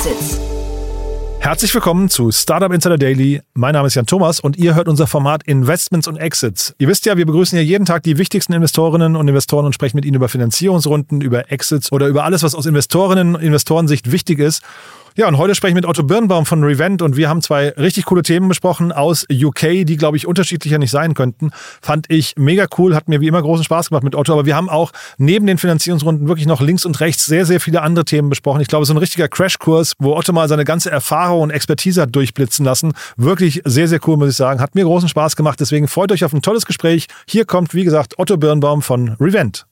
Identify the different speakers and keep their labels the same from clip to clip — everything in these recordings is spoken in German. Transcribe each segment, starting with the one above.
Speaker 1: Exits.
Speaker 2: Herzlich willkommen zu Startup Insider Daily. Mein Name ist Jan Thomas und ihr hört unser Format Investments und Exits. Ihr wisst ja, wir begrüßen hier jeden Tag die wichtigsten Investorinnen und Investoren und sprechen mit ihnen über Finanzierungsrunden, über Exits oder über alles, was aus Investorinnen und Investorensicht wichtig ist. Ja, und heute spreche ich mit Otto Birnbaum von Revent und wir haben zwei richtig coole Themen besprochen aus UK, die, glaube ich, unterschiedlicher nicht sein könnten. Fand ich mega cool, hat mir wie immer großen Spaß gemacht mit Otto, aber wir haben auch neben den Finanzierungsrunden wirklich noch links und rechts sehr, sehr viele andere Themen besprochen. Ich glaube, so ein richtiger Crashkurs, wo Otto mal seine ganze Erfahrung und Expertise hat durchblitzen lassen. Wirklich sehr, sehr cool, muss ich sagen. Hat mir großen Spaß gemacht, deswegen freut euch auf ein tolles Gespräch. Hier kommt, wie gesagt, Otto Birnbaum von Revent.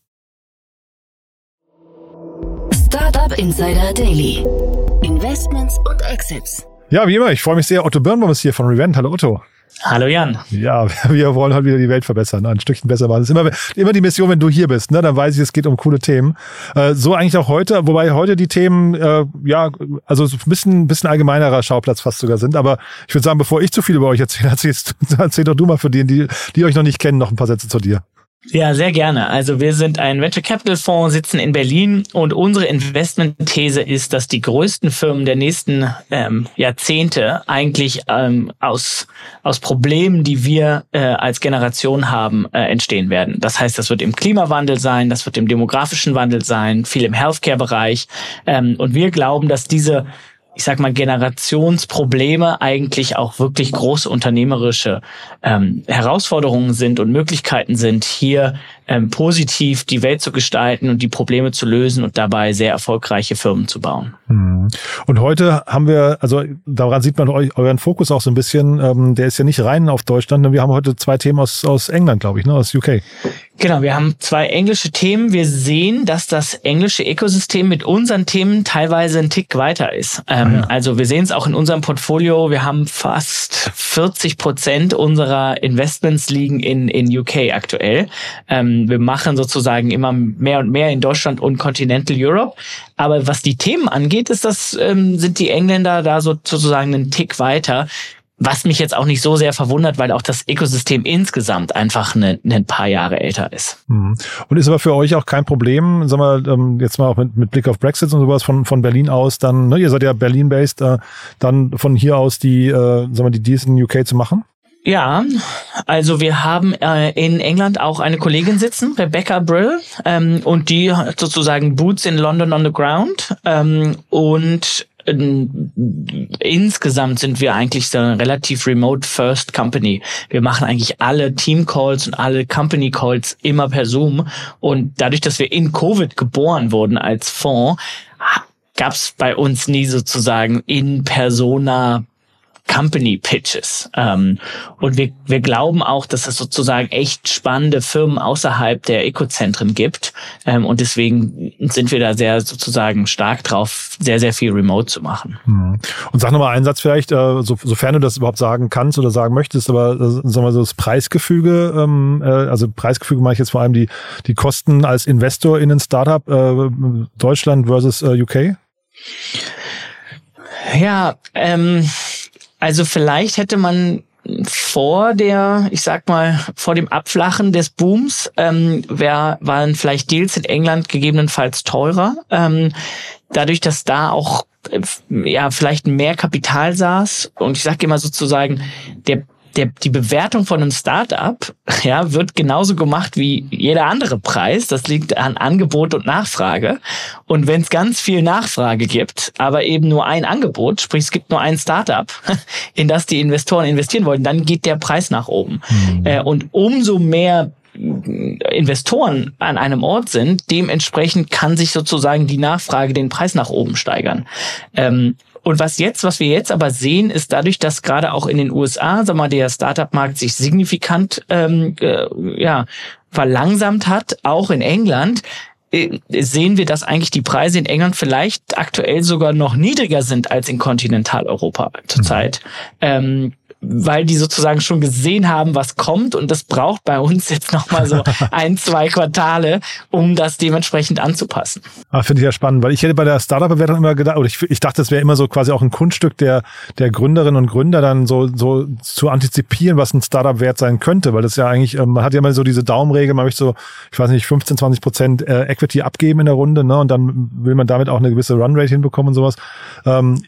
Speaker 1: Startup Insider Daily. Investments und Exits.
Speaker 2: Ja, wie immer, ich freue mich sehr. Otto Birnbaum ist hier von Revent. Hallo Otto.
Speaker 3: Hallo Jan.
Speaker 2: Ja, wir wollen heute wieder die Welt verbessern, ein Stückchen besser machen. Das ist immer, immer die Mission, wenn du hier bist, ne? dann weiß ich, es geht um coole Themen. Äh, so eigentlich auch heute, wobei heute die Themen, äh, ja, also so ein bisschen, bisschen allgemeinerer Schauplatz fast sogar sind. Aber ich würde sagen, bevor ich zu viel über euch erzähle, erzähl, erzähl doch du mal für die, die, die euch noch nicht kennen, noch ein paar Sätze zu dir.
Speaker 3: Ja, sehr gerne. Also wir sind ein Venture Capital Fonds, sitzen in Berlin und unsere Investmentthese ist, dass die größten Firmen der nächsten ähm, Jahrzehnte eigentlich ähm, aus, aus Problemen, die wir äh, als Generation haben, äh, entstehen werden. Das heißt, das wird im Klimawandel sein, das wird im demografischen Wandel sein, viel im Healthcare-Bereich. Ähm, und wir glauben, dass diese ich sag mal, Generationsprobleme eigentlich auch wirklich große unternehmerische ähm, Herausforderungen sind und Möglichkeiten sind, hier ähm, positiv die Welt zu gestalten und die Probleme zu lösen und dabei sehr erfolgreiche Firmen zu bauen.
Speaker 2: Hm. Und heute haben wir, also daran sieht man eu euren Fokus auch so ein bisschen, ähm, der ist ja nicht rein auf Deutschland. Wir haben heute zwei Themen aus, aus England, glaube ich, ne, aus UK.
Speaker 3: Genau, wir haben zwei englische Themen. Wir sehen, dass das englische Ökosystem mit unseren Themen teilweise ein Tick weiter ist. Ähm, ah, ja. Also wir sehen es auch in unserem Portfolio. Wir haben fast 40 Prozent unserer Investments liegen in, in UK aktuell. Ähm, wir machen sozusagen immer mehr und mehr in Deutschland und Continental Europe. Aber was die Themen angeht, ist das, ähm, sind die Engländer da so, sozusagen einen Tick weiter. Was mich jetzt auch nicht so sehr verwundert, weil auch das Ökosystem insgesamt einfach ein ne, paar Jahre älter ist.
Speaker 2: Mhm. Und ist aber für euch auch kein Problem, sagen wir ähm, jetzt mal auch mit, mit Blick auf Brexit und sowas von, von Berlin aus, dann, ne, ihr seid ja Berlin-based, äh, dann von hier aus die, äh, sagen wir, die Deals in UK zu machen?
Speaker 3: Ja, also wir haben äh, in England auch eine Kollegin sitzen, Rebecca Brill, ähm, und die hat sozusagen Boots in London on the ground ähm, und insgesamt sind wir eigentlich so eine relativ remote first Company. Wir machen eigentlich alle Team Calls und alle Company Calls immer per Zoom. Und dadurch, dass wir in Covid geboren wurden als Fonds, gab es bei uns nie sozusagen in persona Company Pitches. Ähm, und wir, wir glauben auch, dass es sozusagen echt spannende Firmen außerhalb der Ökozentren gibt. Ähm, und deswegen sind wir da sehr sozusagen stark drauf, sehr, sehr viel remote zu machen.
Speaker 2: Hm. Und sag nochmal einen Satz vielleicht, äh, so, sofern du das überhaupt sagen kannst oder sagen möchtest, aber äh, sagen wir so das Preisgefüge, ähm, äh, also Preisgefüge mache ich jetzt vor allem die, die Kosten als Investor in ein Startup äh, Deutschland versus äh, UK?
Speaker 3: Ja, ähm, also vielleicht hätte man vor der, ich sag mal, vor dem Abflachen des Booms ähm, wär, waren vielleicht Deals in England gegebenenfalls teurer. Ähm, dadurch, dass da auch äh, ja vielleicht mehr Kapital saß und ich sage immer sozusagen, der der, die Bewertung von einem Startup ja, wird genauso gemacht wie jeder andere Preis. Das liegt an Angebot und Nachfrage. Und wenn es ganz viel Nachfrage gibt, aber eben nur ein Angebot, sprich es gibt nur ein Startup, in das die Investoren investieren wollen, dann geht der Preis nach oben. Mhm. Äh, und umso mehr Investoren an einem Ort sind, dementsprechend kann sich sozusagen die Nachfrage den Preis nach oben steigern. Ähm, und was jetzt, was wir jetzt aber sehen, ist dadurch, dass gerade auch in den USA, sag mal, der Startup-Markt sich signifikant ähm, äh, ja, verlangsamt hat, auch in England, äh, sehen wir, dass eigentlich die Preise in England vielleicht aktuell sogar noch niedriger sind als in Kontinentaleuropa zurzeit. Mhm. Ähm, weil die sozusagen schon gesehen haben, was kommt und das braucht bei uns jetzt nochmal so ein, zwei Quartale, um das dementsprechend anzupassen.
Speaker 2: Ah, Finde ich ja spannend, weil ich hätte bei der Startup-Bewertung immer gedacht, oder ich, ich dachte, das wäre immer so quasi auch ein Kunststück der, der Gründerinnen und Gründer, dann so, so zu antizipieren, was ein Startup wert sein könnte, weil das ja eigentlich, ähm, man hat ja mal so diese Daumenregel, man möchte so, ich weiß nicht, 15, 20 Prozent äh, Equity abgeben in der Runde, ne, und dann will man damit auch eine gewisse Runrate hinbekommen und sowas. Ähm,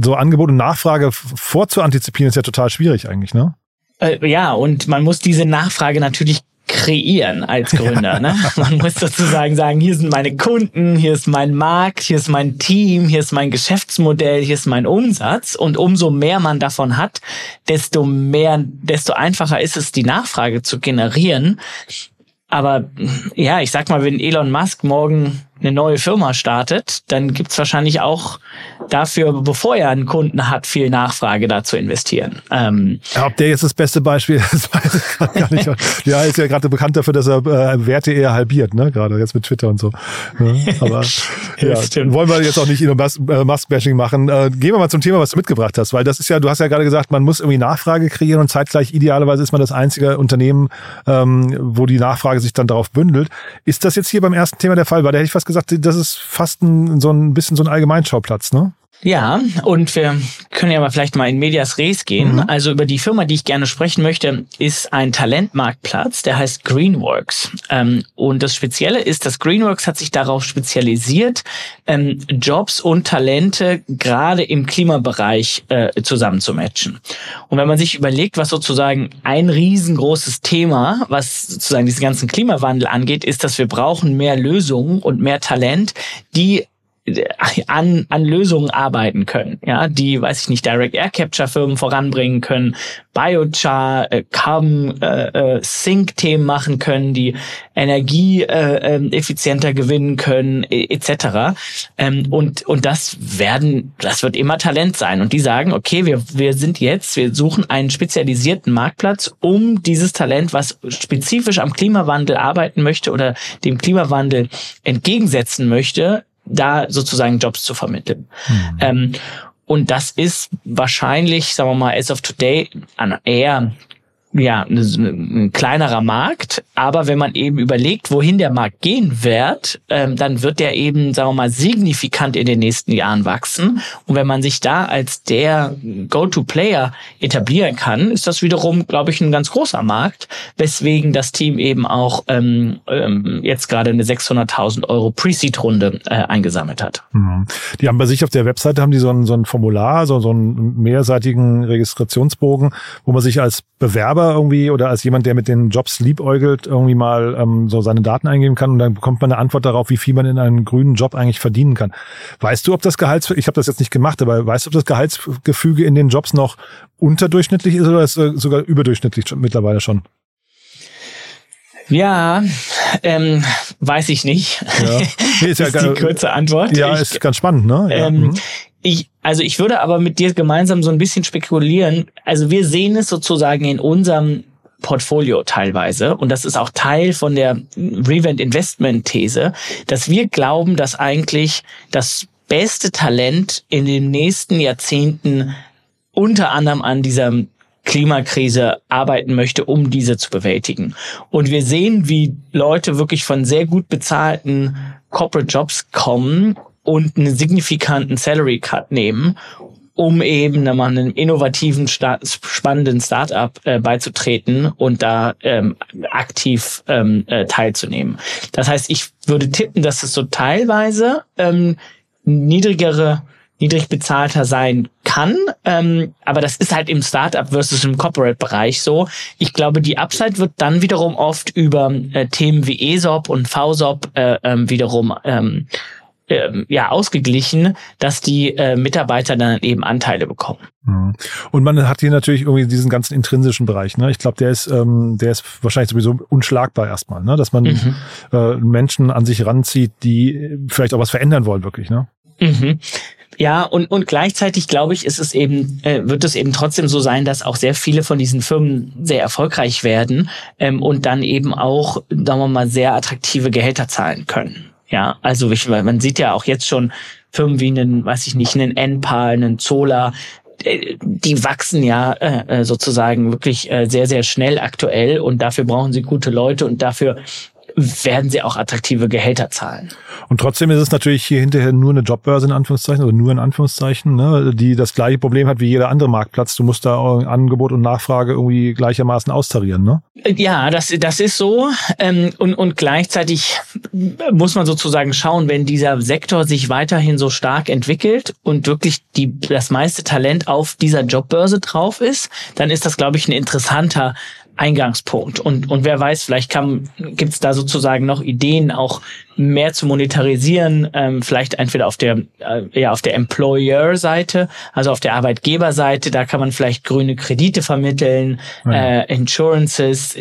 Speaker 2: so Angebot und Nachfrage vorzuantizipieren ist ja total schwierig eigentlich, ne?
Speaker 3: Äh, ja, und man muss diese Nachfrage natürlich kreieren als Gründer. Ne? Man muss sozusagen sagen, hier sind meine Kunden, hier ist mein Markt, hier ist mein Team, hier ist mein Geschäftsmodell, hier ist mein Umsatz. Und umso mehr man davon hat, desto mehr, desto einfacher ist es, die Nachfrage zu generieren. Aber ja, ich sag mal, wenn Elon Musk morgen eine neue Firma startet, dann gibt's wahrscheinlich auch dafür, bevor er einen Kunden hat, viel Nachfrage da zu investieren.
Speaker 2: Ähm, ja, ob der jetzt das beste Beispiel ist, weiß ich gar nicht. ja, ist ja gerade bekannt dafür, dass er äh, Werte eher halbiert, ne? Gerade jetzt mit Twitter und so. Ja, aber ja, wollen wir jetzt auch nicht Elon äh, Musk-Bashing machen. Äh, gehen wir mal zum Thema, was du mitgebracht hast, weil das ist ja, du hast ja gerade gesagt, man muss irgendwie Nachfrage kreieren und zeitgleich idealerweise ist man das einzige Unternehmen, ähm, wo die Nachfrage sich dann darauf bündelt. Ist das jetzt hier beim ersten Thema der Fall? Weil da hätte ich fast gesagt, das ist fast ein, so ein bisschen so ein Allgemeinschauplatz, ne?
Speaker 3: Ja, und wir können ja mal vielleicht mal in Medias Res gehen. Mhm. Also über die Firma, die ich gerne sprechen möchte, ist ein Talentmarktplatz, der heißt Greenworks. Ähm, und das Spezielle ist, dass Greenworks hat sich darauf spezialisiert, ähm, Jobs und Talente gerade im Klimabereich äh, zusammenzumatchen. Und wenn man sich überlegt, was sozusagen ein riesengroßes Thema, was sozusagen diesen ganzen Klimawandel angeht, ist, dass wir brauchen mehr Lösungen und mehr Talent, die an, an Lösungen arbeiten können, ja, die, weiß ich nicht, Direct Air Capture Firmen voranbringen können, Biochar, äh, Carbon äh, äh, Sync Themen machen können, die Energie äh, äh, effizienter gewinnen können, etc. Ähm, und und das werden, das wird immer Talent sein. Und die sagen, okay, wir wir sind jetzt, wir suchen einen spezialisierten Marktplatz, um dieses Talent, was spezifisch am Klimawandel arbeiten möchte oder dem Klimawandel entgegensetzen möchte, da sozusagen Jobs zu vermitteln. Mhm. Ähm, und das ist wahrscheinlich, sagen wir mal, as of today, an eher ja, ein kleinerer Markt, aber wenn man eben überlegt, wohin der Markt gehen wird, ähm, dann wird der eben, sagen wir mal, signifikant in den nächsten Jahren wachsen. Und wenn man sich da als der Go-to-Player etablieren kann, ist das wiederum, glaube ich, ein ganz großer Markt, weswegen das Team eben auch ähm, ähm, jetzt gerade eine 600.000 Euro Pre-Seed-Runde äh, eingesammelt hat.
Speaker 2: Mhm. Die haben bei sich auf der Webseite haben die so ein, so ein Formular, so, so einen mehrseitigen Registrationsbogen, wo man sich als Bewerber Bewerber irgendwie oder als jemand, der mit den Jobs liebäugelt, irgendwie mal ähm, so seine Daten eingeben kann und dann bekommt man eine Antwort darauf, wie viel man in einem grünen Job eigentlich verdienen kann. Weißt du, ob das Gehalts, ich habe das jetzt nicht gemacht, aber weißt du, ob das Gehaltsgefüge in den Jobs noch unterdurchschnittlich ist oder ist es sogar überdurchschnittlich schon, mittlerweile schon?
Speaker 3: Ja, ähm, weiß ich nicht. Ja. Nee, ist, ja die kurze Antwort.
Speaker 2: Ja, ich, ist ganz spannend, ne? Ja.
Speaker 3: Ähm, mhm. Ich, also ich würde aber mit dir gemeinsam so ein bisschen spekulieren. Also wir sehen es sozusagen in unserem Portfolio teilweise. Und das ist auch Teil von der Revent Investment These, dass wir glauben, dass eigentlich das beste Talent in den nächsten Jahrzehnten unter anderem an dieser Klimakrise arbeiten möchte, um diese zu bewältigen. Und wir sehen, wie Leute wirklich von sehr gut bezahlten Corporate Jobs kommen und einen signifikanten Salary Cut nehmen, um eben mal einem innovativen, spannenden Startup äh, beizutreten und da ähm, aktiv ähm, äh, teilzunehmen. Das heißt, ich würde tippen, dass es so teilweise ähm, niedrigere niedrig bezahlter sein kann. Ähm, aber das ist halt im Startup versus im Corporate-Bereich so. Ich glaube, die Upside wird dann wiederum oft über äh, Themen wie ESOP und VSOP äh, ähm, wiederum ähm, ähm, ja ausgeglichen, dass die äh, Mitarbeiter dann eben Anteile bekommen.
Speaker 2: Mhm. Und man hat hier natürlich irgendwie diesen ganzen intrinsischen Bereich. Ne? Ich glaube, der ist, ähm, der ist wahrscheinlich sowieso unschlagbar erstmal, ne? dass man mhm. äh, Menschen an sich ranzieht, die vielleicht auch was verändern wollen, wirklich. Ne?
Speaker 3: Mhm. Ja, und, und gleichzeitig glaube ich, ist es eben, äh, wird es eben trotzdem so sein, dass auch sehr viele von diesen Firmen sehr erfolgreich werden ähm, und dann eben auch, sagen wir mal, sehr attraktive Gehälter zahlen können. Ja, also ich, man sieht ja auch jetzt schon Firmen wie einen, weiß ich nicht, einen Enpal, einen Zola, äh, die wachsen ja äh, sozusagen wirklich äh, sehr, sehr schnell aktuell und dafür brauchen sie gute Leute und dafür werden sie auch attraktive Gehälter zahlen.
Speaker 2: Und trotzdem ist es natürlich hier hinterher nur eine Jobbörse in Anführungszeichen oder nur in Anführungszeichen, ne, die das gleiche Problem hat wie jeder andere Marktplatz. Du musst da Angebot und Nachfrage irgendwie gleichermaßen austarieren, ne?
Speaker 3: Ja, das, das ist so. Ähm, und, und gleichzeitig muss man sozusagen schauen, wenn dieser Sektor sich weiterhin so stark entwickelt und wirklich die, das meiste Talent auf dieser Jobbörse drauf ist, dann ist das, glaube ich, ein interessanter Eingangspunkt. Und, und wer weiß, vielleicht gibt es da sozusagen noch Ideen, auch mehr zu monetarisieren, ähm, vielleicht entweder auf der äh, ja auf der Employer-Seite, also auf der Arbeitgeberseite, da kann man vielleicht grüne Kredite vermitteln, ja. äh, Insurances.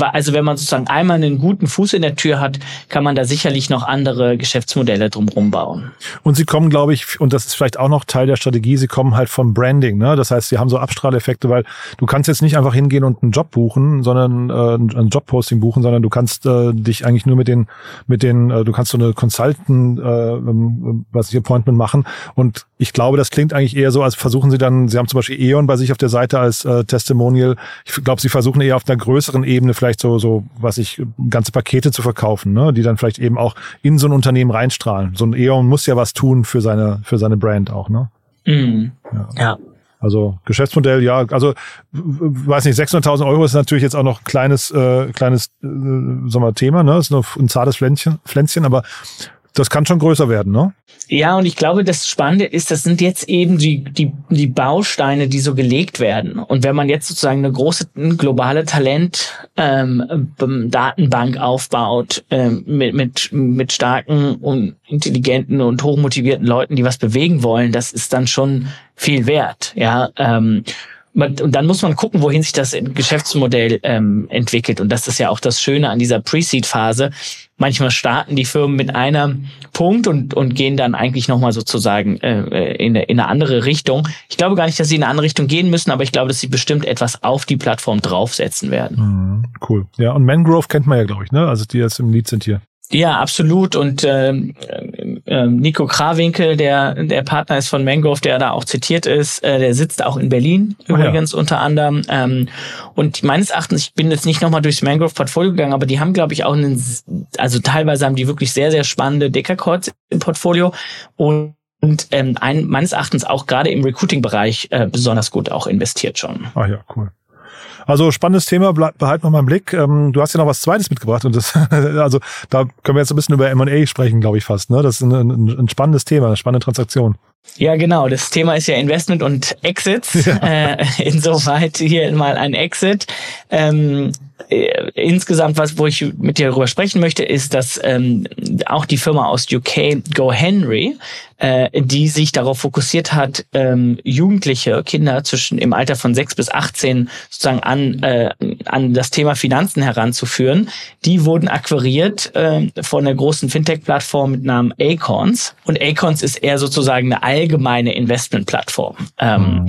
Speaker 3: Also wenn man sozusagen einmal einen guten Fuß in der Tür hat, kann man da sicherlich noch andere Geschäftsmodelle drumherum bauen.
Speaker 2: Und sie kommen, glaube ich, und das ist vielleicht auch noch Teil der Strategie, sie kommen halt vom Branding. Ne? Das heißt, sie haben so Abstrahleffekte, weil du kannst jetzt nicht einfach hingehen und einen Job buchen, sondern äh, ein Jobposting buchen, sondern du kannst äh, dich eigentlich nur mit den mit den äh, du kannst so eine Consultant, äh, ähm, was ich Appointment machen. Und ich glaube, das klingt eigentlich eher so, als versuchen sie dann, sie haben zum Beispiel E.ON bei sich auf der Seite als äh, Testimonial. Ich glaube, sie versuchen eher auf einer größeren Ebene vielleicht so, so, was ich, ganze Pakete zu verkaufen, ne? die dann vielleicht eben auch in so ein Unternehmen reinstrahlen. So ein E.ON muss ja was tun für seine, für seine Brand auch, ne?
Speaker 3: Mhm. Ja. ja.
Speaker 2: Also Geschäftsmodell, ja, also weiß nicht, 600.000 Euro ist natürlich jetzt auch noch ein kleines, äh, kleines, äh, sagen wir, Thema, ne? Ist noch ein zartes Pflänzchen, Pflänzchen, aber das kann schon größer werden, ne?
Speaker 3: Ja, und ich glaube, das Spannende ist, das sind jetzt eben die, die, die Bausteine, die so gelegt werden. Und wenn man jetzt sozusagen eine große globale Talent ähm, Datenbank aufbaut ähm, mit, mit, mit starken und intelligenten und hochmotivierten Leuten, die was bewegen wollen, das ist dann schon viel wert. Ja, ähm, und dann muss man gucken, wohin sich das Geschäftsmodell ähm, entwickelt. Und das ist ja auch das Schöne an dieser Pre-Seed-Phase. Manchmal starten die Firmen mit einem Punkt und, und gehen dann eigentlich nochmal sozusagen äh, in, eine, in eine andere Richtung. Ich glaube gar nicht, dass sie in eine andere Richtung gehen müssen, aber ich glaube, dass sie bestimmt etwas auf die Plattform draufsetzen werden.
Speaker 2: Mhm, cool. Ja, und Mangrove kennt man ja, glaube ich, ne? Also die jetzt im Lied sind hier.
Speaker 3: Ja, absolut. Und ähm, äh, Nico Krawinkel, der der Partner ist von Mangrove, der da auch zitiert ist, äh, der sitzt auch in Berlin übrigens ja. unter anderem. Ähm, und meines Erachtens, ich bin jetzt nicht nochmal durchs Mangrove-Portfolio gegangen, aber die haben, glaube ich, auch einen, also teilweise haben die wirklich sehr, sehr spannende Deckercodes im Portfolio und und ähm, ein, meines Erachtens auch gerade im Recruiting-Bereich äh, besonders gut auch investiert schon.
Speaker 2: Ah ja, cool. Also spannendes Thema, behalten wir mal im Blick. Ähm, du hast ja noch was Zweites mitgebracht und das, also da können wir jetzt ein bisschen über M&A sprechen, glaube ich fast. Ne? Das ist ein, ein, ein spannendes Thema, eine spannende Transaktion.
Speaker 3: Ja, genau. Das Thema ist ja Investment und Exits. Ja. Äh, insoweit hier mal ein Exit. Ähm, äh, insgesamt, was, wo ich mit dir darüber sprechen möchte, ist, dass ähm, auch die Firma aus UK, Go Henry, äh, die sich darauf fokussiert hat, ähm, Jugendliche, Kinder zwischen im Alter von 6 bis 18 sozusagen an, äh, an das Thema Finanzen heranzuführen, die wurden akquiriert äh, von einer großen Fintech-Plattform mit Namen Acorns. Und Acorns ist eher sozusagen eine allgemeine Investment-Plattform. Ähm, mhm.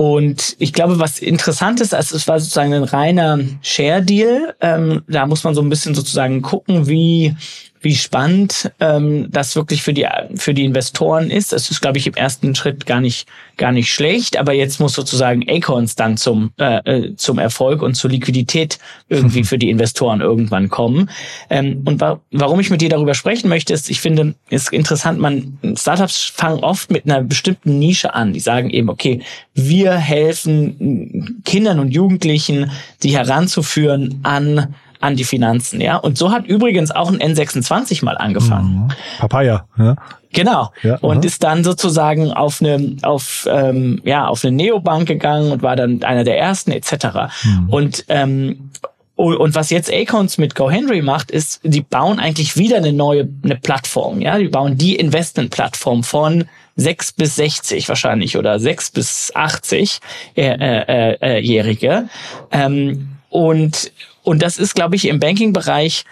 Speaker 3: Und ich glaube, was interessant ist, also es war sozusagen ein reiner Share-Deal. Ähm, da muss man so ein bisschen sozusagen gucken, wie wie spannend ähm, das wirklich für die für die Investoren ist. Das ist, glaube ich, im ersten Schritt gar nicht gar nicht schlecht, aber jetzt muss sozusagen Acorns dann zum äh, äh zum Erfolg und zur Liquidität irgendwie für die Investoren irgendwann kommen. Ähm, und wa warum ich mit dir darüber sprechen möchte, ist, ich finde, ist interessant. Man Startups fangen oft mit einer bestimmten Nische an. Die sagen eben, okay, wir helfen Kindern und Jugendlichen, die heranzuführen an an die Finanzen, ja. Und so hat übrigens auch ein N26 mal angefangen.
Speaker 2: Mhm. Papaya, ja.
Speaker 3: Genau. Ja, und aha. ist dann sozusagen auf eine, auf, ähm, ja, auf eine Neobank gegangen und war dann einer der ersten, etc. Mhm. Und ähm, und was jetzt Acons mit GoHenry macht, ist, die bauen eigentlich wieder eine neue eine Plattform. Ja, die bauen die Investment-Plattform von 6 bis 60 wahrscheinlich oder 6 bis 80 äh, äh, äh, Jährige. Ähm, und und das ist, glaube ich, im Banking-Bereich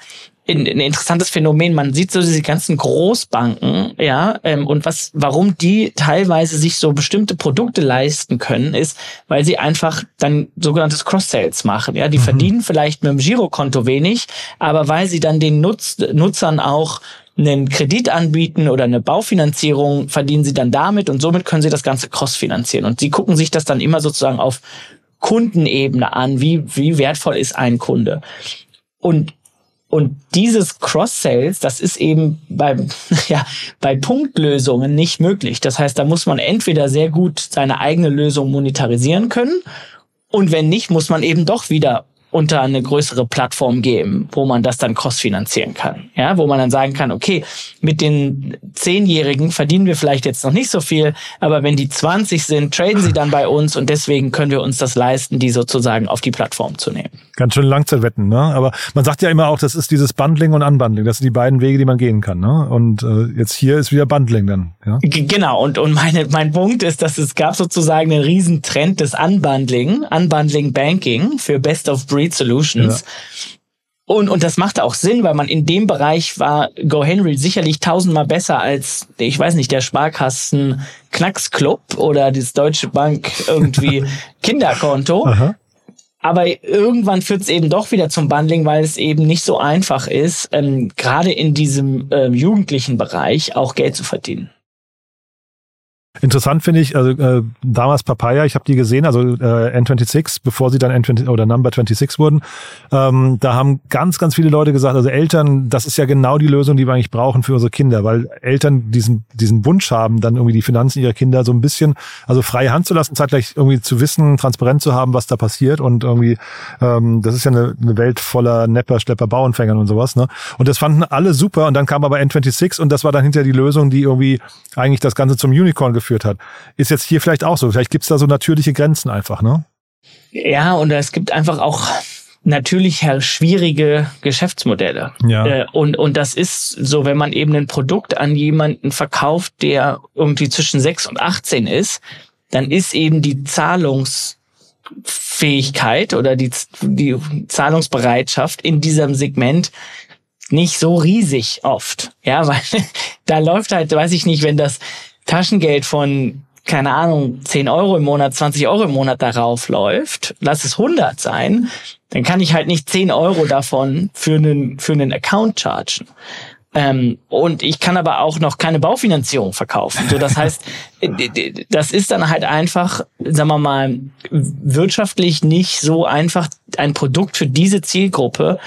Speaker 3: ein, ein interessantes Phänomen. Man sieht so diese ganzen Großbanken, ja, ähm, und was, warum die teilweise sich so bestimmte Produkte leisten können, ist, weil sie einfach dann sogenanntes Cross-Sales machen. Ja, die mhm. verdienen vielleicht mit dem Girokonto wenig, aber weil sie dann den Nutz, Nutzern auch einen Kredit anbieten oder eine Baufinanzierung, verdienen sie dann damit und somit können sie das Ganze cross-finanzieren. Und sie gucken sich das dann immer sozusagen auf Kundenebene an, wie, wie wertvoll ist ein Kunde. Und und dieses Cross-Sales, das ist eben bei, ja, bei Punktlösungen nicht möglich. Das heißt, da muss man entweder sehr gut seine eigene Lösung monetarisieren können und wenn nicht, muss man eben doch wieder unter eine größere Plattform geben, wo man das dann cross-finanzieren kann. Ja, wo man dann sagen kann, okay, mit den Zehnjährigen verdienen wir vielleicht jetzt noch nicht so viel, aber wenn die 20 sind, traden sie dann bei uns und deswegen können wir uns das leisten, die sozusagen auf die Plattform zu nehmen.
Speaker 2: Ganz schön Langzeitwetten, ne? Aber man sagt ja immer auch, das ist dieses Bundling und Unbundling. Das sind die beiden Wege, die man gehen kann, ne? Und äh, jetzt hier ist wieder Bundling dann, ja?
Speaker 3: Genau. Und, und meine, mein Punkt ist, dass es gab sozusagen einen riesen Trend des Unbundling, Unbundling Banking für Best of Breed Breed Solutions. Ja. Und, und das machte auch Sinn, weil man in dem Bereich war GoHenry sicherlich tausendmal besser als, ich weiß nicht, der Sparkassen Knacksclub oder das Deutsche Bank irgendwie Kinderkonto. Aha. Aber irgendwann führt es eben doch wieder zum Bundling, weil es eben nicht so einfach ist, ähm, gerade in diesem ähm, jugendlichen Bereich auch Geld zu verdienen.
Speaker 2: Interessant finde ich, also äh, damals Papaya, ich habe die gesehen, also äh, N26, bevor sie dann N20 oder Number 26 wurden, ähm, da haben ganz, ganz viele Leute gesagt, also Eltern, das ist ja genau die Lösung, die wir eigentlich brauchen für unsere Kinder, weil Eltern diesen, diesen Wunsch haben, dann irgendwie die Finanzen ihrer Kinder so ein bisschen, also freie Hand zu lassen, zeitgleich irgendwie zu wissen, transparent zu haben, was da passiert und irgendwie, ähm, das ist ja eine, eine Welt voller Nepper, Schlepper, Bauernfängern und sowas, ne? Und das fanden alle super und dann kam aber N26 und das war dann hinterher die Lösung, die irgendwie eigentlich das Ganze zum Unicorn geführt geführt hat. Ist jetzt hier vielleicht auch so. Vielleicht gibt es da so natürliche Grenzen einfach, ne?
Speaker 3: Ja, und es gibt einfach auch natürlich schwierige Geschäftsmodelle. Ja. Äh, und, und das ist so, wenn man eben ein Produkt an jemanden verkauft, der irgendwie zwischen 6 und 18 ist, dann ist eben die Zahlungsfähigkeit oder die, die Zahlungsbereitschaft in diesem Segment nicht so riesig oft. Ja, weil da läuft halt, weiß ich nicht, wenn das Taschengeld von keine Ahnung, 10 Euro im Monat, 20 Euro im Monat darauf läuft, lass es 100 sein, dann kann ich halt nicht 10 Euro davon für einen, für einen Account chargen. Ähm, und ich kann aber auch noch keine Baufinanzierung verkaufen. So, das heißt, das ist dann halt einfach, sagen wir mal, wirtschaftlich nicht so einfach, ein Produkt für diese Zielgruppe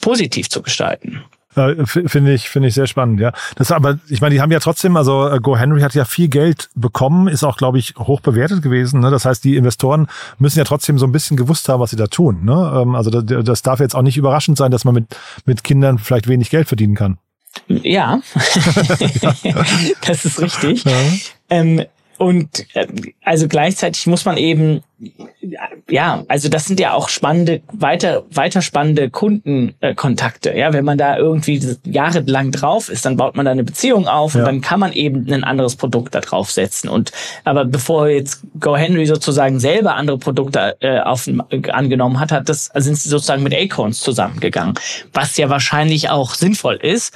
Speaker 3: positiv zu gestalten.
Speaker 2: Äh, finde ich, finde ich sehr spannend, ja. Das aber, ich meine, die haben ja trotzdem, also äh, Go Henry hat ja viel Geld bekommen, ist auch, glaube ich, hoch bewertet gewesen. Ne? Das heißt, die Investoren müssen ja trotzdem so ein bisschen gewusst haben, was sie da tun. Ne? Ähm, also das, das darf jetzt auch nicht überraschend sein, dass man mit, mit Kindern vielleicht wenig Geld verdienen kann.
Speaker 3: Ja, das ist richtig. Ja. Ähm, und äh, also gleichzeitig muss man eben, ja, also das sind ja auch spannende, weiter, weiter spannende Kundenkontakte. Äh, ja, wenn man da irgendwie jahrelang drauf ist, dann baut man da eine Beziehung auf ja. und dann kann man eben ein anderes Produkt da draufsetzen. Und aber bevor jetzt GoHenry sozusagen selber andere Produkte äh, auf, äh, angenommen hat, hat das, also sind sie sozusagen mit Acorns zusammengegangen, was ja wahrscheinlich auch sinnvoll ist.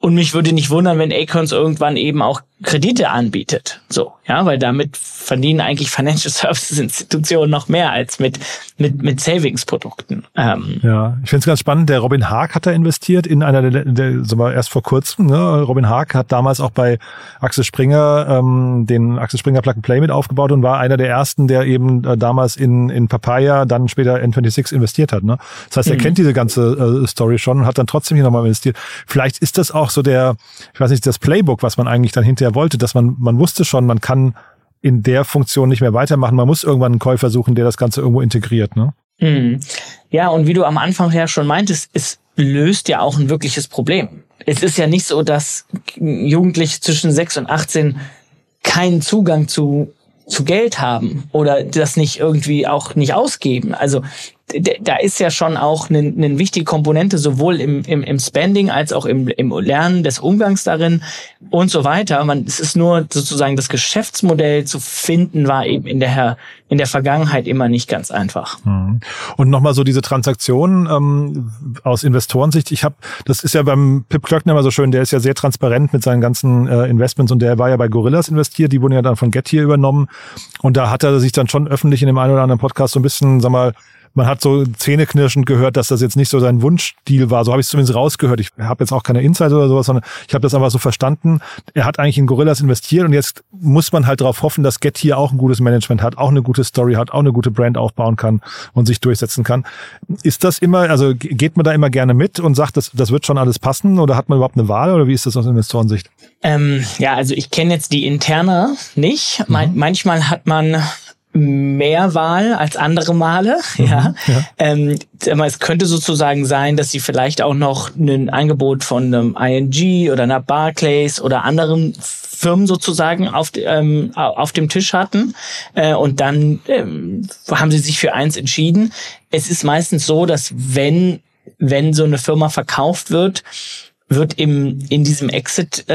Speaker 3: Und mich würde nicht wundern, wenn Acorns irgendwann eben auch Kredite anbietet. So, ja, weil damit verdienen eigentlich Financial Services Institutionen noch mehr als mit, mit, mit Savings-Produkten.
Speaker 2: Ähm, ja, ich finde es ganz spannend. Der Robin Haag hat da investiert in einer der, der so mal erst vor kurzem. Ne? Robin Haag hat damals auch bei Axel Springer ähm, den Axel Springer Plug and Play mit aufgebaut und war einer der ersten, der eben äh, damals in, in Papaya, dann später N26 investiert hat. Ne? Das heißt, er mhm. kennt diese ganze äh, Story schon und hat dann trotzdem hier nochmal investiert. Vielleicht ist das auch so der, ich weiß nicht, das Playbook, was man eigentlich dann hinterher wollte, dass man, man wusste schon, man kann in der Funktion nicht mehr weitermachen. Man muss irgendwann einen Käufer suchen, der das Ganze irgendwo integriert. Ne?
Speaker 3: Mhm. Ja, und wie du am Anfang ja schon meintest, es löst ja auch ein wirkliches Problem. Es ist ja nicht so, dass Jugendliche zwischen 6 und 18 keinen Zugang zu, zu Geld haben oder das nicht irgendwie auch nicht ausgeben. Also da ist ja schon auch eine, eine wichtige Komponente, sowohl im, im, im Spending als auch im, im Lernen des Umgangs darin und so weiter. Man, es ist nur sozusagen das Geschäftsmodell zu finden, war eben in der, in der Vergangenheit immer nicht ganz einfach.
Speaker 2: Mhm. Und nochmal so diese Transaktionen ähm, aus Investorensicht. Ich habe, das ist ja beim Pip Klöckner immer so schön, der ist ja sehr transparent mit seinen ganzen äh, Investments und der war ja bei Gorillas investiert, die wurden ja dann von Get hier übernommen. Und da hat er sich dann schon öffentlich in dem einen oder anderen Podcast so ein bisschen, sag mal, man hat so zähneknirschend gehört, dass das jetzt nicht so sein Wunschdeal war. So habe ich es zumindest rausgehört. Ich habe jetzt auch keine Insights oder sowas, sondern ich habe das einfach so verstanden. Er hat eigentlich in Gorillas investiert und jetzt muss man halt darauf hoffen, dass Get hier auch ein gutes Management hat, auch eine gute Story hat, auch eine gute Brand aufbauen kann und sich durchsetzen kann. Ist das immer, also geht man da immer gerne mit und sagt, das, das wird schon alles passen oder hat man überhaupt eine Wahl oder wie ist das aus Investorensicht?
Speaker 3: Ähm, ja, also ich kenne jetzt die interne nicht. Mhm. manchmal hat man mehr Wahl als andere Male. Mhm, ja. ja. Ähm, es könnte sozusagen sein, dass sie vielleicht auch noch ein Angebot von einem ING oder einer Barclays oder anderen Firmen sozusagen auf, ähm, auf dem Tisch hatten. Äh, und dann ähm, haben sie sich für eins entschieden. Es ist meistens so, dass wenn, wenn so eine Firma verkauft wird, wird im, in diesem Exit-Prozess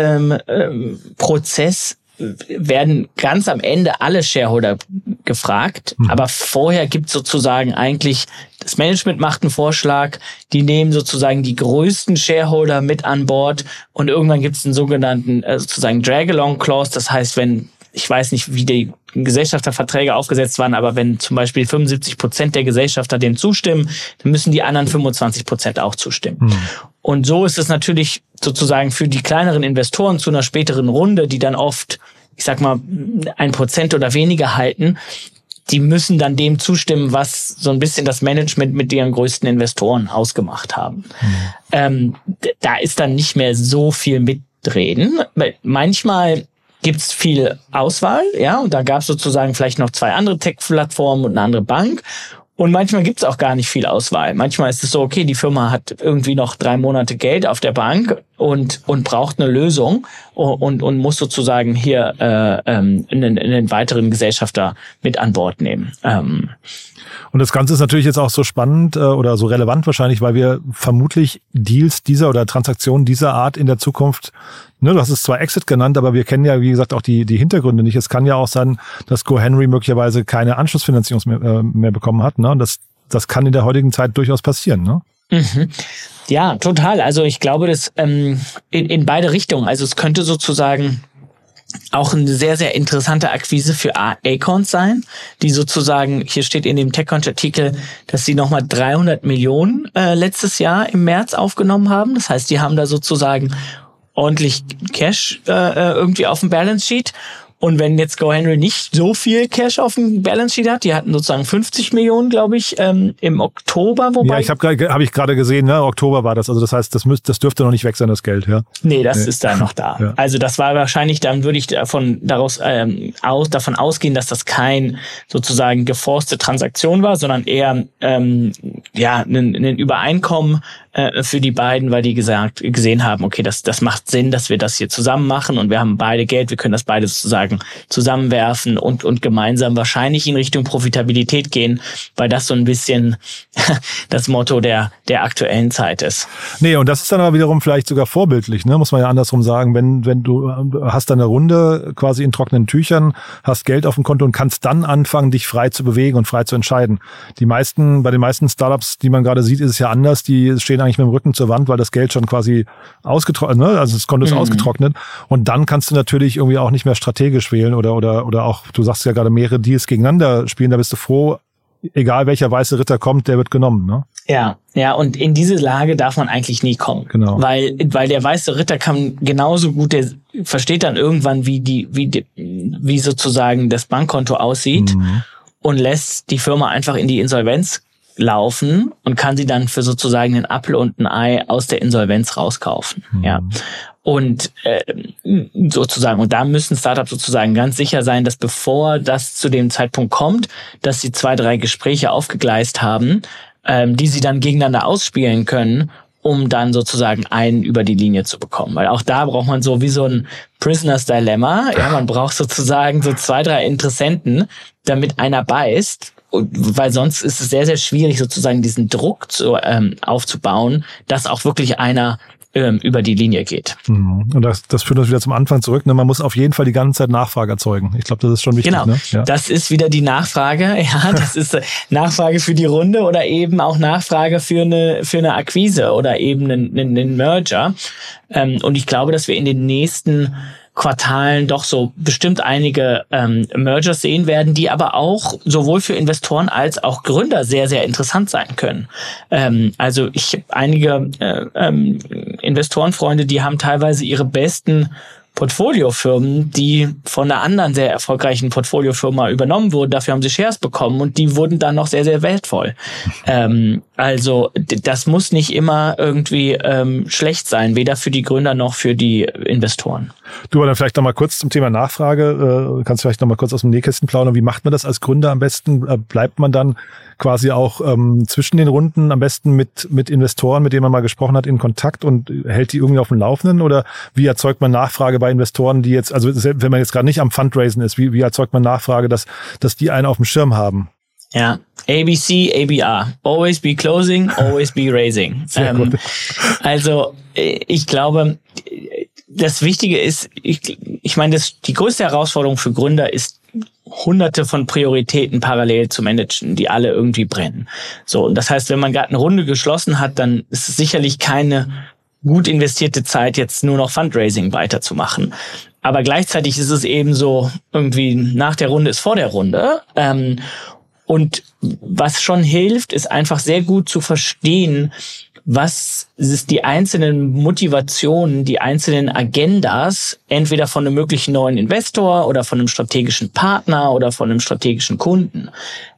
Speaker 3: ähm, ähm, werden ganz am Ende alle Shareholder gefragt, mhm. aber vorher gibt sozusagen eigentlich, das Management macht einen Vorschlag, die nehmen sozusagen die größten Shareholder mit an Bord und irgendwann gibt es einen sogenannten äh, sozusagen Drag-along-Clause, das heißt, wenn ich weiß nicht, wie die Gesellschafterverträge aufgesetzt waren, aber wenn zum Beispiel 75 Prozent der Gesellschafter dem zustimmen, dann müssen die anderen 25 Prozent auch zustimmen. Mhm. Und so ist es natürlich sozusagen für die kleineren Investoren zu einer späteren Runde, die dann oft, ich sag mal, ein Prozent oder weniger halten, die müssen dann dem zustimmen, was so ein bisschen das Management mit ihren größten Investoren ausgemacht haben. Mhm. Ähm, da ist dann nicht mehr so viel mitreden. Manchmal gibt's viel Auswahl, ja, und da gab's sozusagen vielleicht noch zwei andere Tech-Plattformen und eine andere Bank. Und manchmal gibt's auch gar nicht viel Auswahl. Manchmal ist es so, okay, die Firma hat irgendwie noch drei Monate Geld auf der Bank und, und braucht eine Lösung und, und muss sozusagen hier äh, ähm, einen, einen weiteren Gesellschafter mit an Bord nehmen. Ähm,
Speaker 2: und das Ganze ist natürlich jetzt auch so spannend äh, oder so relevant wahrscheinlich, weil wir vermutlich Deals dieser oder Transaktionen dieser Art in der Zukunft ne, du hast es zwar Exit genannt, aber wir kennen ja, wie gesagt, auch die, die Hintergründe nicht. Es kann ja auch sein, dass GoHenry möglicherweise keine Anschlussfinanzierung mehr, äh, mehr bekommen hat. Ne? Und das, das kann in der heutigen Zeit durchaus passieren. Ne?
Speaker 3: Mhm. Ja, total. Also ich glaube, das ähm, in, in beide Richtungen. Also es könnte sozusagen auch eine sehr, sehr interessante Akquise für Acorns sein, die sozusagen, hier steht in dem TechCrunch-Artikel, dass sie nochmal 300 Millionen äh, letztes Jahr im März aufgenommen haben. Das heißt, die haben da sozusagen ordentlich Cash äh, äh, irgendwie auf dem Balance Sheet und wenn jetzt GoHenry nicht so viel Cash auf dem Balance Sheet hat, die hatten sozusagen 50 Millionen, glaube ich, ähm, im Oktober.
Speaker 2: Wobei ja, ich habe hab ich gerade gesehen, ne? Oktober war das. Also das heißt, das, müsst, das dürfte noch nicht weg sein, das Geld, ja?
Speaker 3: Nee, das nee. ist da noch da. Ja. Also das war wahrscheinlich, dann würde ich davon, daraus, ähm, aus, davon ausgehen, dass das kein sozusagen geforste Transaktion war, sondern eher ähm, ja ein, ein Übereinkommen äh, für die beiden, weil die gesagt gesehen haben, okay, das, das macht Sinn, dass wir das hier zusammen machen und wir haben beide Geld, wir können das beide sozusagen zusammenwerfen und, und gemeinsam wahrscheinlich in Richtung Profitabilität gehen, weil das so ein bisschen das Motto der, der aktuellen Zeit ist.
Speaker 2: Nee, und das ist dann aber wiederum vielleicht sogar vorbildlich, ne? muss man ja andersrum sagen, wenn, wenn du hast eine Runde quasi in trockenen Tüchern, hast Geld auf dem Konto und kannst dann anfangen, dich frei zu bewegen und frei zu entscheiden. Die meisten, bei den meisten Startups, die man gerade sieht, ist es ja anders, die stehen eigentlich mit dem Rücken zur Wand, weil das Geld schon quasi ausgetrocknet, ne? also das Konto ist mhm. ausgetrocknet. Und dann kannst du natürlich irgendwie auch nicht mehr strategisch wählen oder, oder, oder auch, du sagst ja gerade mehrere Deals gegeneinander spielen, da bist du froh, egal welcher weiße Ritter kommt, der wird genommen, ne?
Speaker 3: Ja, ja, und in diese Lage darf man eigentlich nie kommen.
Speaker 2: Genau.
Speaker 3: Weil, weil der weiße Ritter kann genauso gut, der versteht dann irgendwann, wie die, wie die, wie sozusagen das Bankkonto aussieht mhm. und lässt die Firma einfach in die Insolvenz laufen und kann sie dann für sozusagen einen Apfel und ein Ei aus der Insolvenz rauskaufen. Mhm. Ja. Und äh, sozusagen, und da müssen Startups sozusagen ganz sicher sein, dass bevor das zu dem Zeitpunkt kommt, dass sie zwei, drei Gespräche aufgegleist haben, ähm, die sie dann gegeneinander ausspielen können, um dann sozusagen einen über die Linie zu bekommen. Weil auch da braucht man so wie so ein Prisoners Dilemma. Ja, man braucht sozusagen so zwei, drei Interessenten, damit einer beißt weil sonst ist es sehr, sehr schwierig, sozusagen diesen Druck zu, ähm, aufzubauen, dass auch wirklich einer ähm, über die Linie geht.
Speaker 2: Mhm. Und das, das führt uns wieder zum Anfang zurück. Ne? Man muss auf jeden Fall die ganze Zeit Nachfrage erzeugen. Ich glaube, das ist schon wichtig.
Speaker 3: Genau,
Speaker 2: ne?
Speaker 3: ja. das ist wieder die Nachfrage. Ja, das ist äh, Nachfrage für die Runde oder eben auch Nachfrage für eine für eine Akquise oder eben einen, einen, einen Merger. Ähm, und ich glaube, dass wir in den nächsten Quartalen doch so bestimmt einige ähm, Mergers sehen werden, die aber auch sowohl für Investoren als auch Gründer sehr, sehr interessant sein können. Ähm, also ich habe einige äh, ähm, Investorenfreunde, die haben teilweise ihre besten Portfoliofirmen, die von einer anderen sehr erfolgreichen Portfoliofirma übernommen wurden. Dafür haben sie Shares bekommen und die wurden dann noch sehr, sehr wertvoll. Ähm, also das muss nicht immer irgendwie ähm, schlecht sein, weder für die Gründer noch für die Investoren.
Speaker 2: Du, aber dann vielleicht noch mal kurz zum Thema Nachfrage. Äh, kannst vielleicht noch mal kurz aus dem Nähkästchen plaudern. Wie macht man das als Gründer am besten? Äh, bleibt man dann quasi auch ähm, zwischen den Runden am besten mit, mit Investoren, mit denen man mal gesprochen hat, in Kontakt und hält die irgendwie auf dem Laufenden? Oder wie erzeugt man Nachfrage bei Investoren, die jetzt, also wenn man jetzt gerade nicht am Fundraisen ist, wie, wie erzeugt man Nachfrage, dass, dass die einen auf dem Schirm haben?
Speaker 3: Ja, ABC, ABR. Always be closing, always be raising. Ähm, also äh, ich glaube, das Wichtige ist, ich, ich meine, das, die größte Herausforderung für Gründer ist hunderte von Prioritäten parallel zu managen, die alle irgendwie brennen. So, und das heißt, wenn man gerade eine Runde geschlossen hat, dann ist es sicherlich keine gut investierte Zeit, jetzt nur noch Fundraising weiterzumachen. Aber gleichzeitig ist es eben so, irgendwie nach der Runde ist vor der Runde. Ähm, und was schon hilft, ist einfach sehr gut zu verstehen, was ist die einzelnen Motivationen, die einzelnen Agendas, entweder von einem möglichen neuen Investor oder von einem strategischen Partner oder von einem strategischen Kunden.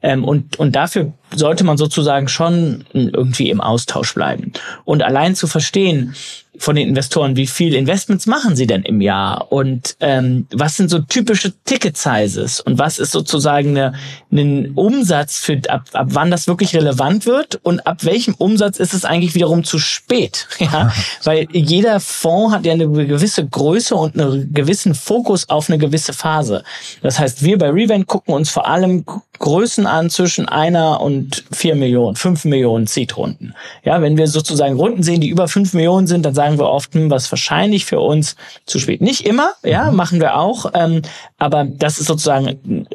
Speaker 3: Ähm, und, und dafür sollte man sozusagen schon irgendwie im Austausch bleiben. Und allein zu verstehen, von den Investoren, wie viel Investments machen sie denn im Jahr und ähm, was sind so typische Ticket-Sizes und was ist sozusagen eine, ein Umsatz für ab, ab wann das wirklich relevant wird und ab welchem Umsatz ist es eigentlich wiederum zu spät, ja, weil jeder Fonds hat ja eine gewisse Größe und einen gewissen Fokus auf eine gewisse Phase. Das heißt, wir bei Revent gucken uns vor allem Größen an zwischen einer und vier Millionen, fünf Millionen Seed-Runden. Ja, wenn wir sozusagen Runden sehen, die über fünf Millionen sind, dann sagen wir oft, hm, was wahrscheinlich für uns zu spät. Nicht immer, ja, mhm. machen wir auch, ähm, aber das ist sozusagen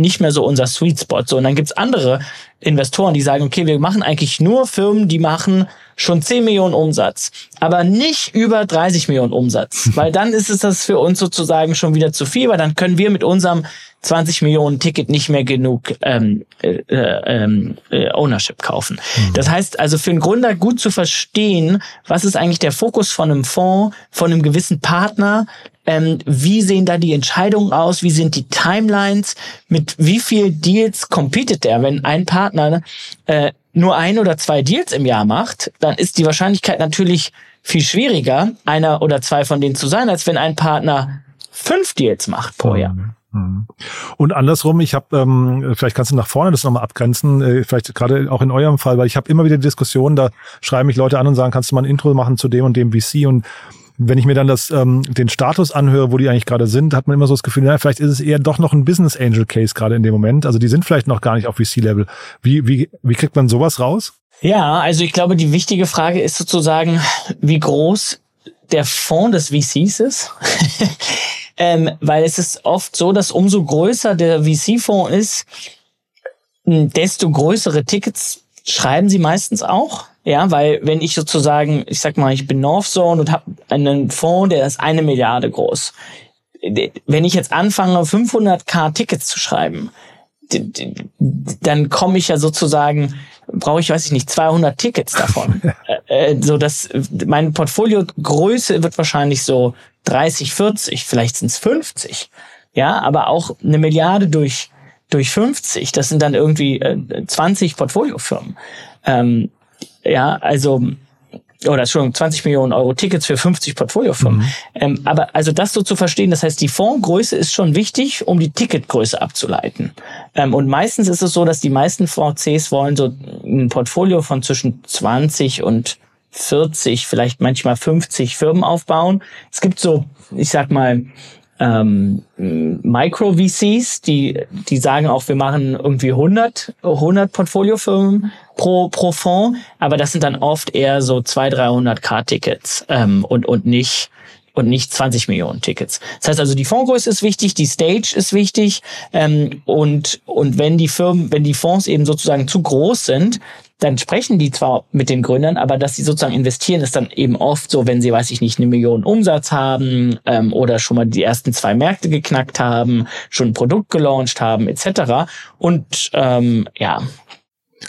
Speaker 3: nicht mehr so unser Sweet Spot. So, und dann gibt's andere Investoren, die sagen, okay, wir machen eigentlich nur Firmen, die machen schon 10 Millionen Umsatz, aber nicht über 30 Millionen Umsatz, weil dann ist es das für uns sozusagen schon wieder zu viel, weil dann können wir mit unserem 20 Millionen Ticket nicht mehr genug ähm, äh, äh, äh, Ownership kaufen. Mhm. Das heißt also für einen Gründer gut zu verstehen, was ist eigentlich der Fokus von einem Fonds, von einem gewissen Partner, ähm, wie sehen da die Entscheidungen aus, wie sind die Timelines, mit wie viel Deals competet der, wenn ein Partner äh, nur ein oder zwei Deals im Jahr macht, dann ist die Wahrscheinlichkeit natürlich viel schwieriger, einer oder zwei von denen zu sein, als wenn ein Partner fünf Deals macht pro Jahr. Mhm.
Speaker 2: Mhm. Und andersrum, ich habe, ähm, vielleicht kannst du nach vorne das nochmal abgrenzen, äh, vielleicht gerade auch in eurem Fall, weil ich habe immer wieder Diskussionen, da schreiben mich Leute an und sagen, kannst du mal ein Intro machen zu dem und dem VC und wenn ich mir dann das, ähm, den Status anhöre, wo die eigentlich gerade sind, hat man immer so das Gefühl, ja, vielleicht ist es eher doch noch ein Business Angel Case gerade in dem Moment. Also die sind vielleicht noch gar nicht auf VC-Level. Wie, wie, wie kriegt man sowas raus?
Speaker 3: Ja, also ich glaube, die wichtige Frage ist sozusagen, wie groß der Fonds des VCs ist. ähm, weil es ist oft so, dass umso größer der VC-Fonds ist, desto größere Tickets schreiben sie meistens auch. Ja, weil wenn ich sozusagen, ich sag mal, ich bin Northzone und habe einen Fonds, der ist eine Milliarde groß. Wenn ich jetzt anfange, 500k Tickets zu schreiben, dann komme ich ja sozusagen, brauche ich, weiß ich nicht, 200 Tickets davon. Äh, äh, so dass meine Portfoliogröße wird wahrscheinlich so 30, 40, vielleicht sind es 50. Ja, aber auch eine Milliarde durch durch 50, das sind dann irgendwie äh, 20 Portfoliofirmen. Ähm, ja, also oder Entschuldigung, 20 Millionen Euro Tickets für 50 Portfoliofirmen. Mhm. Ähm, aber also das so zu verstehen, das heißt, die Fondsgröße ist schon wichtig, um die Ticketgröße abzuleiten. Ähm, und meistens ist es so, dass die meisten VCs wollen so ein Portfolio von zwischen 20 und 40, vielleicht manchmal 50 Firmen aufbauen. Es gibt so, ich sag mal, ähm, Micro-VCs, die, die sagen auch, wir machen irgendwie 100, 100 Portfoliofirmen pro, pro Fonds, aber das sind dann oft eher so 200, 300 K-Tickets ähm, und, und nicht und nicht 20 Millionen Tickets. Das heißt also, die Fondsgröße ist wichtig, die Stage ist wichtig ähm, und, und wenn die Firmen, wenn die Fonds eben sozusagen zu groß sind, dann sprechen die zwar mit den Gründern, aber dass sie sozusagen investieren, ist dann eben oft so, wenn sie, weiß ich nicht, eine Million Umsatz haben ähm, oder schon mal die ersten zwei Märkte geknackt haben, schon ein Produkt gelauncht haben, etc. Und ähm, ja.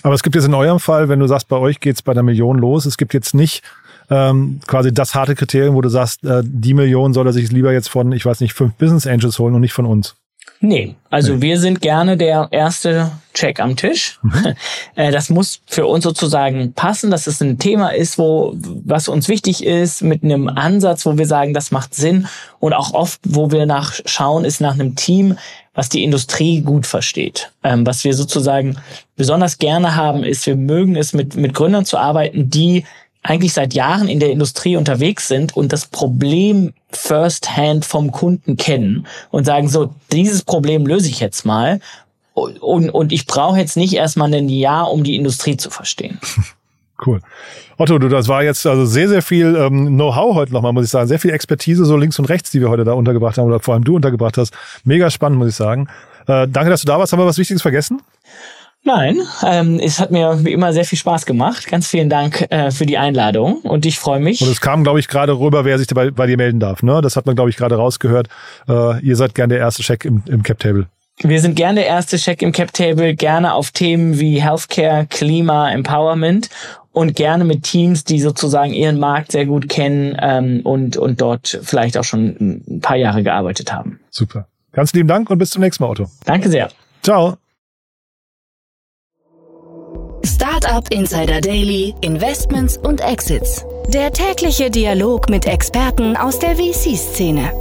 Speaker 2: Aber es gibt jetzt in eurem Fall, wenn du sagst, bei euch geht's bei der Million los, es gibt jetzt nicht ähm, quasi das harte Kriterium, wo du sagst, äh, die Million soll er sich lieber jetzt von, ich weiß nicht, fünf Business Angels holen und nicht von uns.
Speaker 3: Nee, also nee. wir sind gerne der erste Check am Tisch. Mhm. Äh, das muss für uns sozusagen passen, dass es ein Thema ist, wo was uns wichtig ist, mit einem Ansatz, wo wir sagen, das macht Sinn und auch oft, wo wir nachschauen, ist nach einem Team, was die Industrie gut versteht. Ähm, was wir sozusagen besonders gerne haben, ist, wir mögen es mit mit Gründern zu arbeiten, die eigentlich seit Jahren in der Industrie unterwegs sind und das Problem firsthand vom Kunden kennen und sagen, so, dieses Problem löse ich jetzt mal und, und ich brauche jetzt nicht erstmal ein Jahr, um die Industrie zu verstehen.
Speaker 2: Cool. Otto, du, das war jetzt also sehr, sehr viel ähm, Know-how heute nochmal, muss ich sagen. Sehr viel Expertise so links und rechts, die wir heute da untergebracht haben oder vor allem du untergebracht hast. Mega spannend, muss ich sagen. Äh, danke, dass du da warst. Haben wir was Wichtiges vergessen?
Speaker 3: Nein, ähm, es hat mir wie immer sehr viel Spaß gemacht. Ganz vielen Dank äh, für die Einladung und ich freue mich.
Speaker 2: Und es kam, glaube ich, gerade rüber, wer sich bei, bei dir melden darf. Ne? Das hat man, glaube ich, gerade rausgehört. Äh, ihr seid gern der erste Check im, im Cap Table.
Speaker 3: Wir sind gern der erste Check im Cap Table, gerne auf Themen wie Healthcare, Klima, Empowerment und gerne mit Teams, die sozusagen ihren Markt sehr gut kennen ähm, und, und dort vielleicht auch schon ein paar Jahre gearbeitet haben.
Speaker 2: Super. Ganz lieben Dank und bis zum nächsten Mal, Otto.
Speaker 3: Danke sehr.
Speaker 2: Ciao.
Speaker 1: Startup Insider Daily, Investments und Exits. Der tägliche Dialog mit Experten aus der VC-Szene.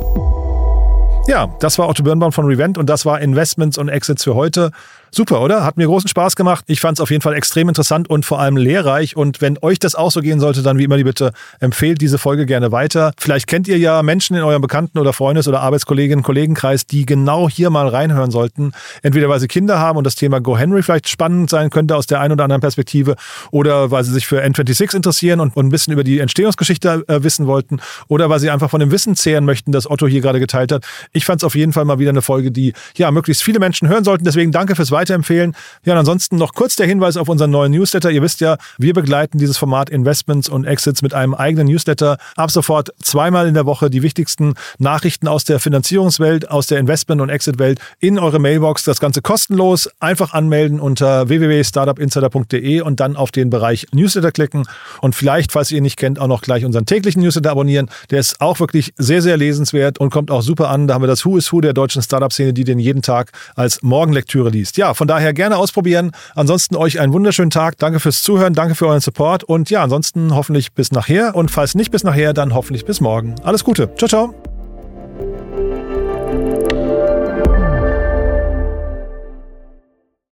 Speaker 2: Ja, das war Otto Birnbaum von Revent und das war Investments und Exits für heute. Super, oder? Hat mir großen Spaß gemacht. Ich fand es auf jeden Fall extrem interessant und vor allem lehrreich. Und wenn euch das auch so gehen sollte, dann wie immer die Bitte, empfehlt diese Folge gerne weiter. Vielleicht kennt ihr ja Menschen in eurem Bekannten- oder Freundes- oder Arbeitskolleginnen- Kollegenkreis, die genau hier mal reinhören sollten. Entweder weil sie Kinder haben und das Thema Go Henry vielleicht spannend sein könnte aus der einen oder anderen Perspektive oder weil sie sich für N26 interessieren und, ein bisschen über die Entstehungsgeschichte äh, wissen wollten oder weil sie einfach von dem Wissen zehren möchten, das Otto hier gerade geteilt hat. Ich fand es auf jeden Fall mal wieder eine Folge, die ja möglichst viele Menschen hören sollten. Deswegen danke fürs weiterempfehlen. Ja, und ansonsten noch kurz der Hinweis auf unseren neuen Newsletter. Ihr wisst ja, wir begleiten dieses Format Investments und Exits mit einem eigenen Newsletter. Ab sofort zweimal in der Woche die wichtigsten Nachrichten aus der Finanzierungswelt, aus der Investment- und Exit-Welt in eure Mailbox. Das Ganze kostenlos. Einfach anmelden unter www.startupinsider.de und dann auf den Bereich Newsletter klicken. Und vielleicht, falls ihr ihn nicht kennt, auch noch gleich unseren täglichen Newsletter abonnieren. Der ist auch wirklich sehr, sehr lesenswert und kommt auch super an. Da haben wir das Who is Who der deutschen Startup-Szene, die den jeden Tag als Morgenlektüre liest. Von daher gerne ausprobieren. Ansonsten euch einen wunderschönen Tag. Danke fürs Zuhören, danke für euren Support und ja, ansonsten hoffentlich bis nachher und falls nicht bis nachher, dann hoffentlich bis morgen. Alles Gute. Ciao, ciao.